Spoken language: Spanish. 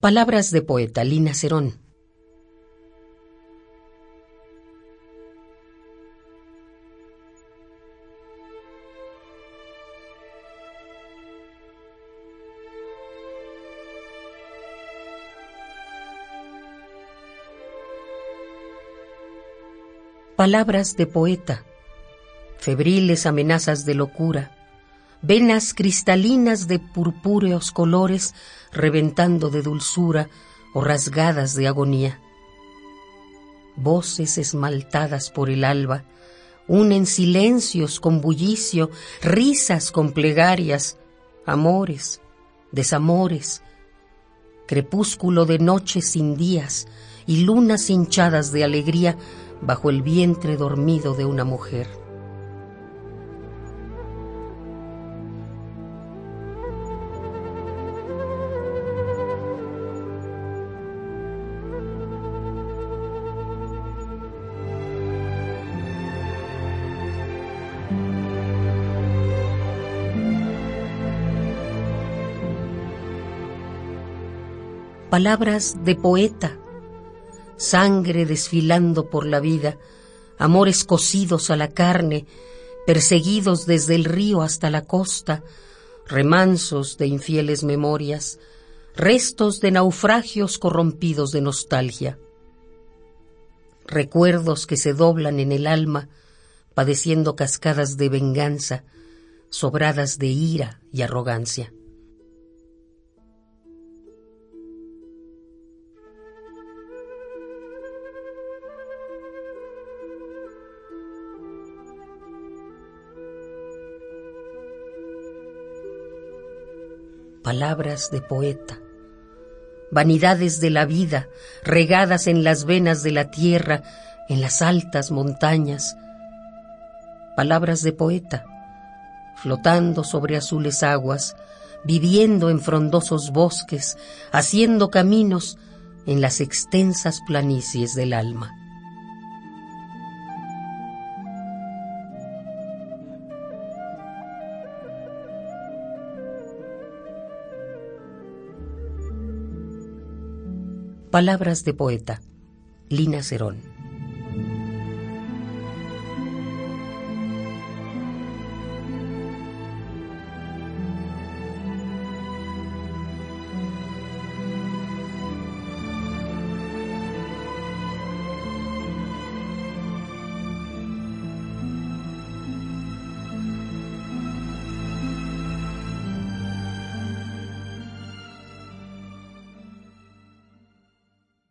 Palabras de poeta Lina Cerón. Palabras de poeta, febriles amenazas de locura, venas cristalinas de purpúreos colores reventando de dulzura o rasgadas de agonía. Voces esmaltadas por el alba unen silencios con bullicio, risas con plegarias, amores, desamores, crepúsculo de noches sin días y lunas hinchadas de alegría bajo el vientre dormido de una mujer. Palabras de poeta, sangre desfilando por la vida, amores cosidos a la carne, perseguidos desde el río hasta la costa, remansos de infieles memorias, restos de naufragios corrompidos de nostalgia, recuerdos que se doblan en el alma, padeciendo cascadas de venganza, sobradas de ira y arrogancia. Palabras de poeta, vanidades de la vida regadas en las venas de la tierra, en las altas montañas, palabras de poeta, flotando sobre azules aguas, viviendo en frondosos bosques, haciendo caminos en las extensas planicies del alma. Palabras de poeta. Lina Cerón.